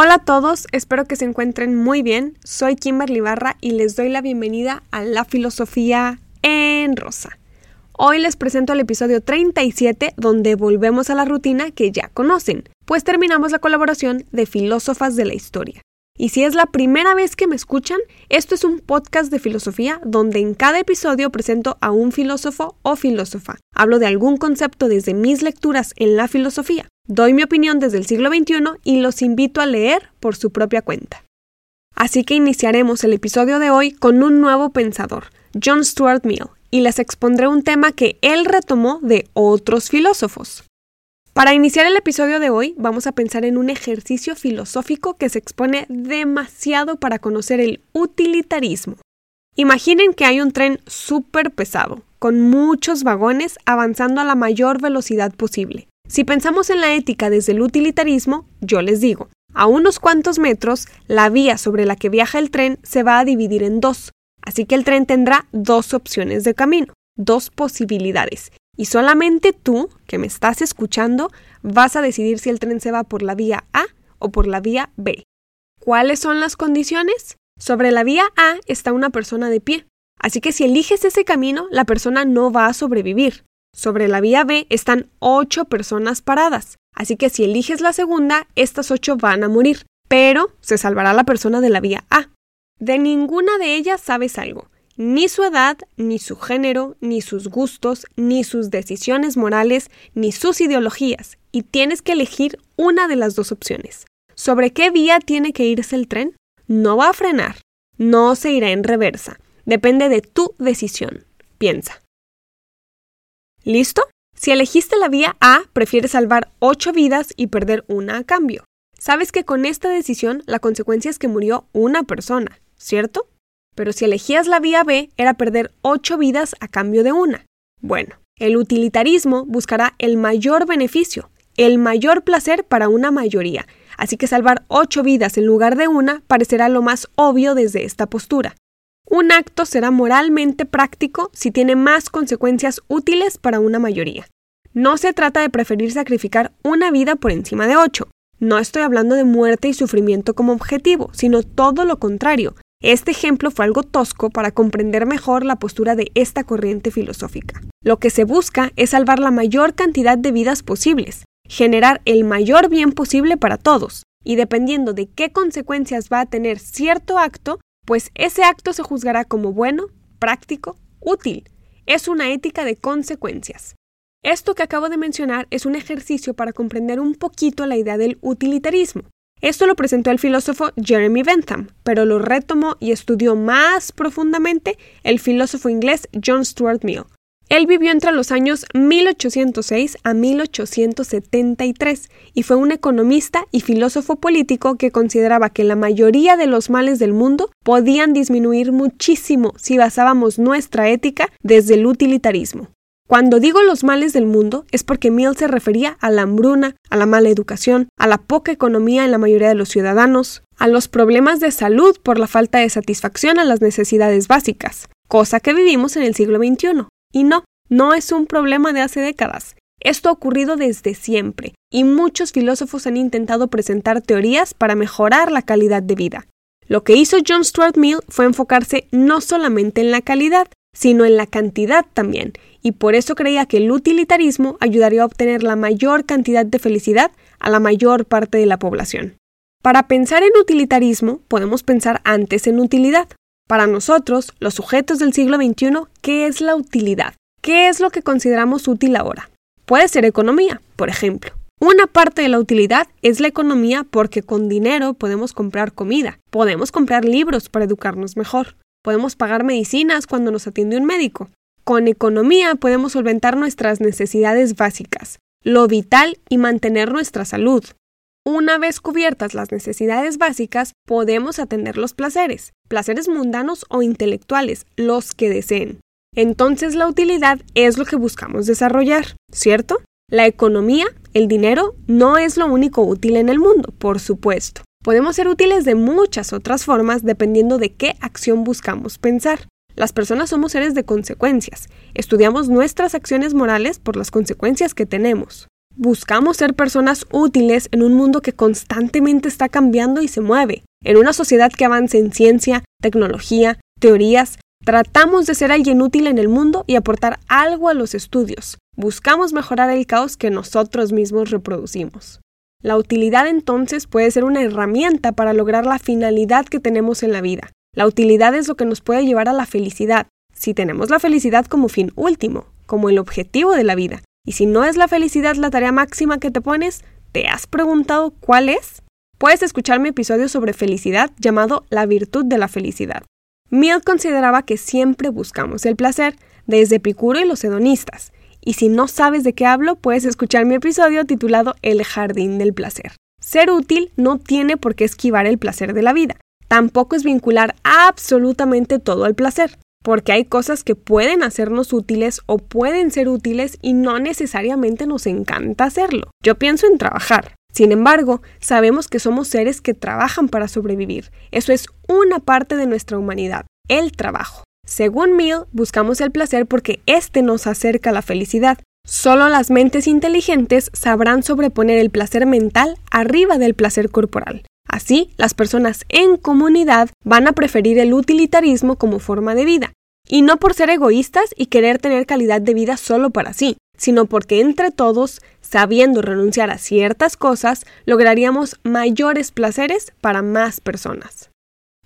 Hola a todos, espero que se encuentren muy bien. Soy Kimberly Barra y les doy la bienvenida a La Filosofía en Rosa. Hoy les presento el episodio 37 donde volvemos a la rutina que ya conocen, pues terminamos la colaboración de filósofas de la historia. Y si es la primera vez que me escuchan, esto es un podcast de filosofía donde en cada episodio presento a un filósofo o filósofa. Hablo de algún concepto desde mis lecturas en la filosofía. Doy mi opinión desde el siglo XXI y los invito a leer por su propia cuenta. Así que iniciaremos el episodio de hoy con un nuevo pensador, John Stuart Mill, y les expondré un tema que él retomó de otros filósofos. Para iniciar el episodio de hoy, vamos a pensar en un ejercicio filosófico que se expone demasiado para conocer el utilitarismo. Imaginen que hay un tren súper pesado, con muchos vagones avanzando a la mayor velocidad posible. Si pensamos en la ética desde el utilitarismo, yo les digo, a unos cuantos metros, la vía sobre la que viaja el tren se va a dividir en dos, así que el tren tendrá dos opciones de camino, dos posibilidades, y solamente tú, que me estás escuchando, vas a decidir si el tren se va por la vía A o por la vía B. ¿Cuáles son las condiciones? Sobre la vía A está una persona de pie, así que si eliges ese camino, la persona no va a sobrevivir. Sobre la vía B están ocho personas paradas, así que si eliges la segunda, estas ocho van a morir, pero se salvará la persona de la vía A. De ninguna de ellas sabes algo, ni su edad, ni su género, ni sus gustos, ni sus decisiones morales, ni sus ideologías, y tienes que elegir una de las dos opciones. ¿Sobre qué vía tiene que irse el tren? No va a frenar, no se irá en reversa, depende de tu decisión. Piensa. ¿Listo? Si elegiste la vía A, prefieres salvar 8 vidas y perder una a cambio. Sabes que con esta decisión la consecuencia es que murió una persona, ¿cierto? Pero si elegías la vía B era perder ocho vidas a cambio de una. Bueno, el utilitarismo buscará el mayor beneficio, el mayor placer para una mayoría, así que salvar ocho vidas en lugar de una parecerá lo más obvio desde esta postura. Un acto será moralmente práctico si tiene más consecuencias útiles para una mayoría. No se trata de preferir sacrificar una vida por encima de ocho. No estoy hablando de muerte y sufrimiento como objetivo, sino todo lo contrario, este ejemplo fue algo tosco para comprender mejor la postura de esta corriente filosófica. Lo que se busca es salvar la mayor cantidad de vidas posibles, generar el mayor bien posible para todos, y dependiendo de qué consecuencias va a tener cierto acto, pues ese acto se juzgará como bueno, práctico, útil. Es una ética de consecuencias. Esto que acabo de mencionar es un ejercicio para comprender un poquito la idea del utilitarismo. Esto lo presentó el filósofo Jeremy Bentham, pero lo retomó y estudió más profundamente el filósofo inglés John Stuart Mill. Él vivió entre los años 1806 a 1873 y fue un economista y filósofo político que consideraba que la mayoría de los males del mundo podían disminuir muchísimo si basábamos nuestra ética desde el utilitarismo. Cuando digo los males del mundo es porque Mill se refería a la hambruna, a la mala educación, a la poca economía en la mayoría de los ciudadanos, a los problemas de salud por la falta de satisfacción a las necesidades básicas, cosa que vivimos en el siglo XXI. Y no, no es un problema de hace décadas. Esto ha ocurrido desde siempre, y muchos filósofos han intentado presentar teorías para mejorar la calidad de vida. Lo que hizo John Stuart Mill fue enfocarse no solamente en la calidad, sino en la cantidad también, y por eso creía que el utilitarismo ayudaría a obtener la mayor cantidad de felicidad a la mayor parte de la población. Para pensar en utilitarismo podemos pensar antes en utilidad. Para nosotros, los sujetos del siglo XXI, ¿qué es la utilidad? ¿Qué es lo que consideramos útil ahora? Puede ser economía, por ejemplo. Una parte de la utilidad es la economía porque con dinero podemos comprar comida, podemos comprar libros para educarnos mejor, podemos pagar medicinas cuando nos atiende un médico, con economía podemos solventar nuestras necesidades básicas, lo vital y mantener nuestra salud. Una vez cubiertas las necesidades básicas, podemos atender los placeres, placeres mundanos o intelectuales, los que deseen. Entonces la utilidad es lo que buscamos desarrollar, ¿cierto? La economía, el dinero, no es lo único útil en el mundo, por supuesto. Podemos ser útiles de muchas otras formas dependiendo de qué acción buscamos pensar. Las personas somos seres de consecuencias. Estudiamos nuestras acciones morales por las consecuencias que tenemos. buscamos ser personas útiles en un mundo que constantemente está cambiando y se mueve. En una sociedad que avanza en ciencia, tecnología, teorías, tratamos de ser alguien útil en el mundo y aportar algo a los estudios. Buscamos mejorar el caos que nosotros mismos reproducimos. La utilidad entonces puede ser una herramienta para lograr la finalidad que tenemos en la vida. La utilidad es lo que nos puede llevar a la felicidad, si tenemos la felicidad como fin último, como el objetivo de la vida. Y si no es la felicidad la tarea máxima que te pones, ¿te has preguntado cuál es? Puedes escuchar mi episodio sobre felicidad llamado La virtud de la felicidad. Mill consideraba que siempre buscamos el placer, desde Epicuro y los hedonistas. Y si no sabes de qué hablo, puedes escuchar mi episodio titulado El jardín del placer. Ser útil no tiene por qué esquivar el placer de la vida. Tampoco es vincular absolutamente todo al placer, porque hay cosas que pueden hacernos útiles o pueden ser útiles y no necesariamente nos encanta hacerlo. Yo pienso en trabajar. Sin embargo, sabemos que somos seres que trabajan para sobrevivir. Eso es una parte de nuestra humanidad, el trabajo. Según Mill, buscamos el placer porque éste nos acerca a la felicidad. Solo las mentes inteligentes sabrán sobreponer el placer mental arriba del placer corporal. Así, las personas en comunidad van a preferir el utilitarismo como forma de vida, y no por ser egoístas y querer tener calidad de vida solo para sí, sino porque entre todos, sabiendo renunciar a ciertas cosas, lograríamos mayores placeres para más personas.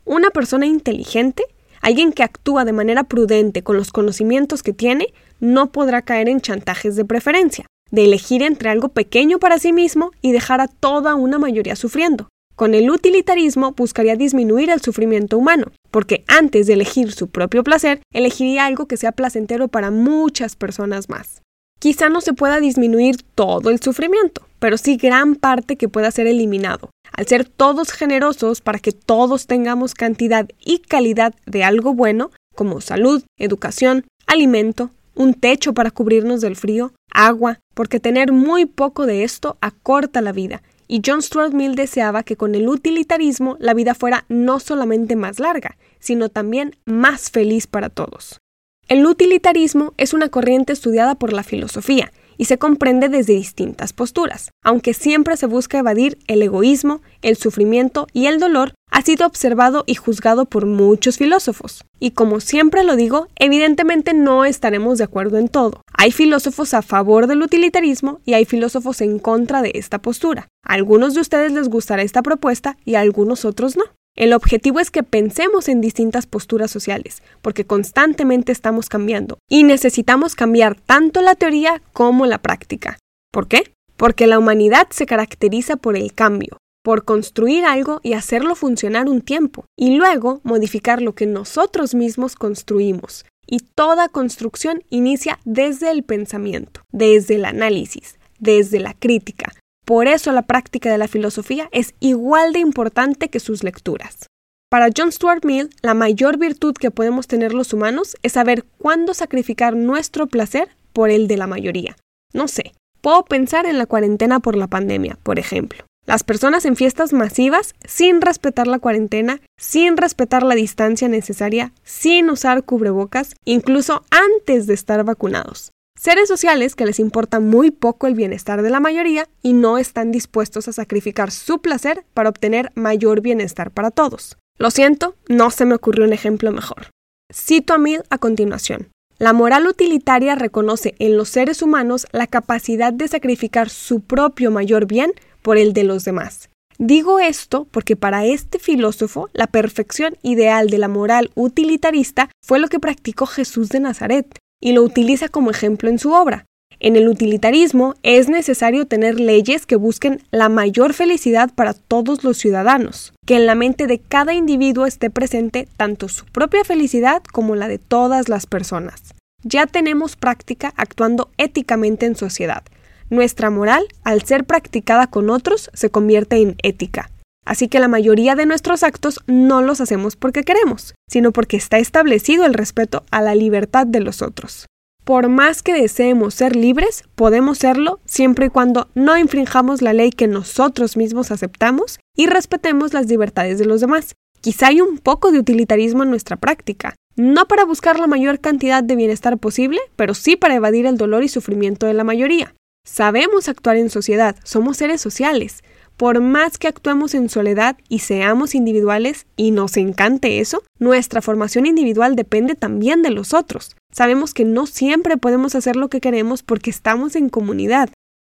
Una persona inteligente, alguien que actúa de manera prudente con los conocimientos que tiene, no podrá caer en chantajes de preferencia, de elegir entre algo pequeño para sí mismo y dejar a toda una mayoría sufriendo. Con el utilitarismo buscaría disminuir el sufrimiento humano, porque antes de elegir su propio placer, elegiría algo que sea placentero para muchas personas más. Quizá no se pueda disminuir todo el sufrimiento, pero sí gran parte que pueda ser eliminado. Al ser todos generosos para que todos tengamos cantidad y calidad de algo bueno, como salud, educación, alimento, un techo para cubrirnos del frío, agua, porque tener muy poco de esto acorta la vida. Y John Stuart Mill deseaba que con el utilitarismo la vida fuera no solamente más larga, sino también más feliz para todos. El utilitarismo es una corriente estudiada por la filosofía y se comprende desde distintas posturas. Aunque siempre se busca evadir el egoísmo, el sufrimiento y el dolor, ha sido observado y juzgado por muchos filósofos. Y como siempre lo digo, evidentemente no estaremos de acuerdo en todo. Hay filósofos a favor del utilitarismo y hay filósofos en contra de esta postura. A algunos de ustedes les gustará esta propuesta y a algunos otros no. El objetivo es que pensemos en distintas posturas sociales, porque constantemente estamos cambiando y necesitamos cambiar tanto la teoría como la práctica. ¿Por qué? Porque la humanidad se caracteriza por el cambio, por construir algo y hacerlo funcionar un tiempo, y luego modificar lo que nosotros mismos construimos. Y toda construcción inicia desde el pensamiento, desde el análisis, desde la crítica, por eso la práctica de la filosofía es igual de importante que sus lecturas. Para John Stuart Mill, la mayor virtud que podemos tener los humanos es saber cuándo sacrificar nuestro placer por el de la mayoría. No sé, puedo pensar en la cuarentena por la pandemia, por ejemplo. Las personas en fiestas masivas sin respetar la cuarentena, sin respetar la distancia necesaria, sin usar cubrebocas, incluso antes de estar vacunados. Seres sociales que les importa muy poco el bienestar de la mayoría y no están dispuestos a sacrificar su placer para obtener mayor bienestar para todos. Lo siento, no se me ocurrió un ejemplo mejor. Cito a Mill a continuación. La moral utilitaria reconoce en los seres humanos la capacidad de sacrificar su propio mayor bien por el de los demás. Digo esto porque para este filósofo la perfección ideal de la moral utilitarista fue lo que practicó Jesús de Nazaret, y lo utiliza como ejemplo en su obra. En el utilitarismo es necesario tener leyes que busquen la mayor felicidad para todos los ciudadanos, que en la mente de cada individuo esté presente tanto su propia felicidad como la de todas las personas. Ya tenemos práctica actuando éticamente en sociedad. Nuestra moral, al ser practicada con otros, se convierte en ética. Así que la mayoría de nuestros actos no los hacemos porque queremos, sino porque está establecido el respeto a la libertad de los otros. Por más que deseemos ser libres, podemos serlo siempre y cuando no infringamos la ley que nosotros mismos aceptamos y respetemos las libertades de los demás. Quizá hay un poco de utilitarismo en nuestra práctica, no para buscar la mayor cantidad de bienestar posible, pero sí para evadir el dolor y sufrimiento de la mayoría. Sabemos actuar en sociedad, somos seres sociales. Por más que actuemos en soledad y seamos individuales y nos encante eso, nuestra formación individual depende también de los otros. Sabemos que no siempre podemos hacer lo que queremos porque estamos en comunidad.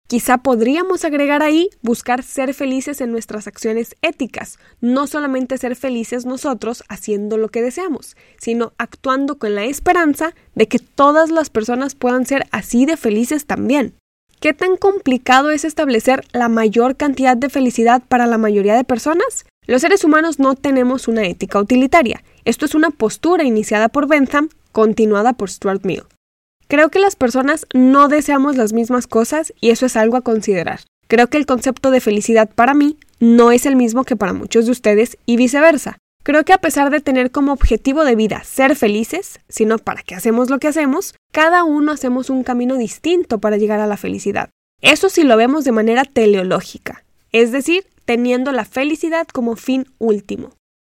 Quizá podríamos agregar ahí buscar ser felices en nuestras acciones éticas, no solamente ser felices nosotros haciendo lo que deseamos, sino actuando con la esperanza de que todas las personas puedan ser así de felices también. ¿Qué tan complicado es establecer la mayor cantidad de felicidad para la mayoría de personas? Los seres humanos no tenemos una ética utilitaria. Esto es una postura iniciada por Bentham, continuada por Stuart Mill. Creo que las personas no deseamos las mismas cosas y eso es algo a considerar. Creo que el concepto de felicidad para mí no es el mismo que para muchos de ustedes y viceversa. Creo que a pesar de tener como objetivo de vida ser felices, sino para que hacemos lo que hacemos, cada uno hacemos un camino distinto para llegar a la felicidad. Eso si lo vemos de manera teleológica, es decir, teniendo la felicidad como fin último.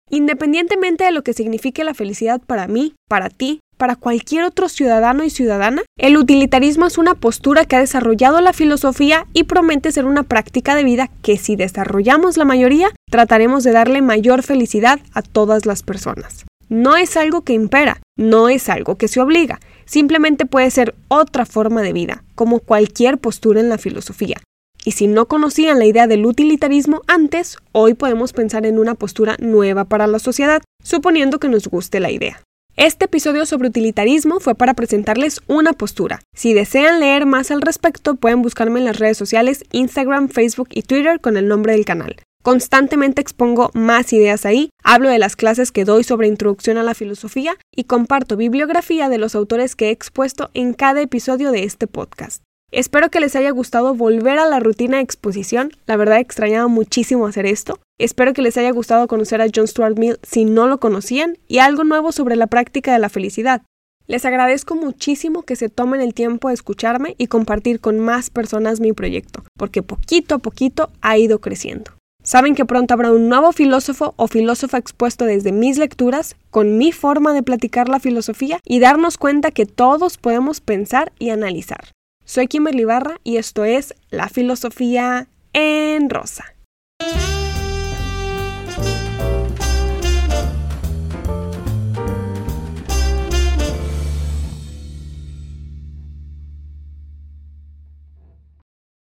Independientemente de lo que signifique la felicidad para mí, para ti, para cualquier otro ciudadano y ciudadana, el utilitarismo es una postura que ha desarrollado la filosofía y promete ser una práctica de vida que si desarrollamos la mayoría, trataremos de darle mayor felicidad a todas las personas. No es algo que impera, no es algo que se obliga, simplemente puede ser otra forma de vida, como cualquier postura en la filosofía. Y si no conocían la idea del utilitarismo antes, hoy podemos pensar en una postura nueva para la sociedad, suponiendo que nos guste la idea. Este episodio sobre utilitarismo fue para presentarles una postura. Si desean leer más al respecto, pueden buscarme en las redes sociales Instagram, Facebook y Twitter con el nombre del canal. Constantemente expongo más ideas ahí, hablo de las clases que doy sobre introducción a la filosofía y comparto bibliografía de los autores que he expuesto en cada episodio de este podcast. Espero que les haya gustado volver a la rutina de exposición. La verdad extrañaba muchísimo hacer esto. Espero que les haya gustado conocer a John Stuart Mill si no lo conocían y algo nuevo sobre la práctica de la felicidad. Les agradezco muchísimo que se tomen el tiempo de escucharme y compartir con más personas mi proyecto, porque poquito a poquito ha ido creciendo. Saben que pronto habrá un nuevo filósofo o filósofa expuesto desde mis lecturas, con mi forma de platicar la filosofía y darnos cuenta que todos podemos pensar y analizar. Soy Kimberly Barra y esto es La Filosofía en Rosa.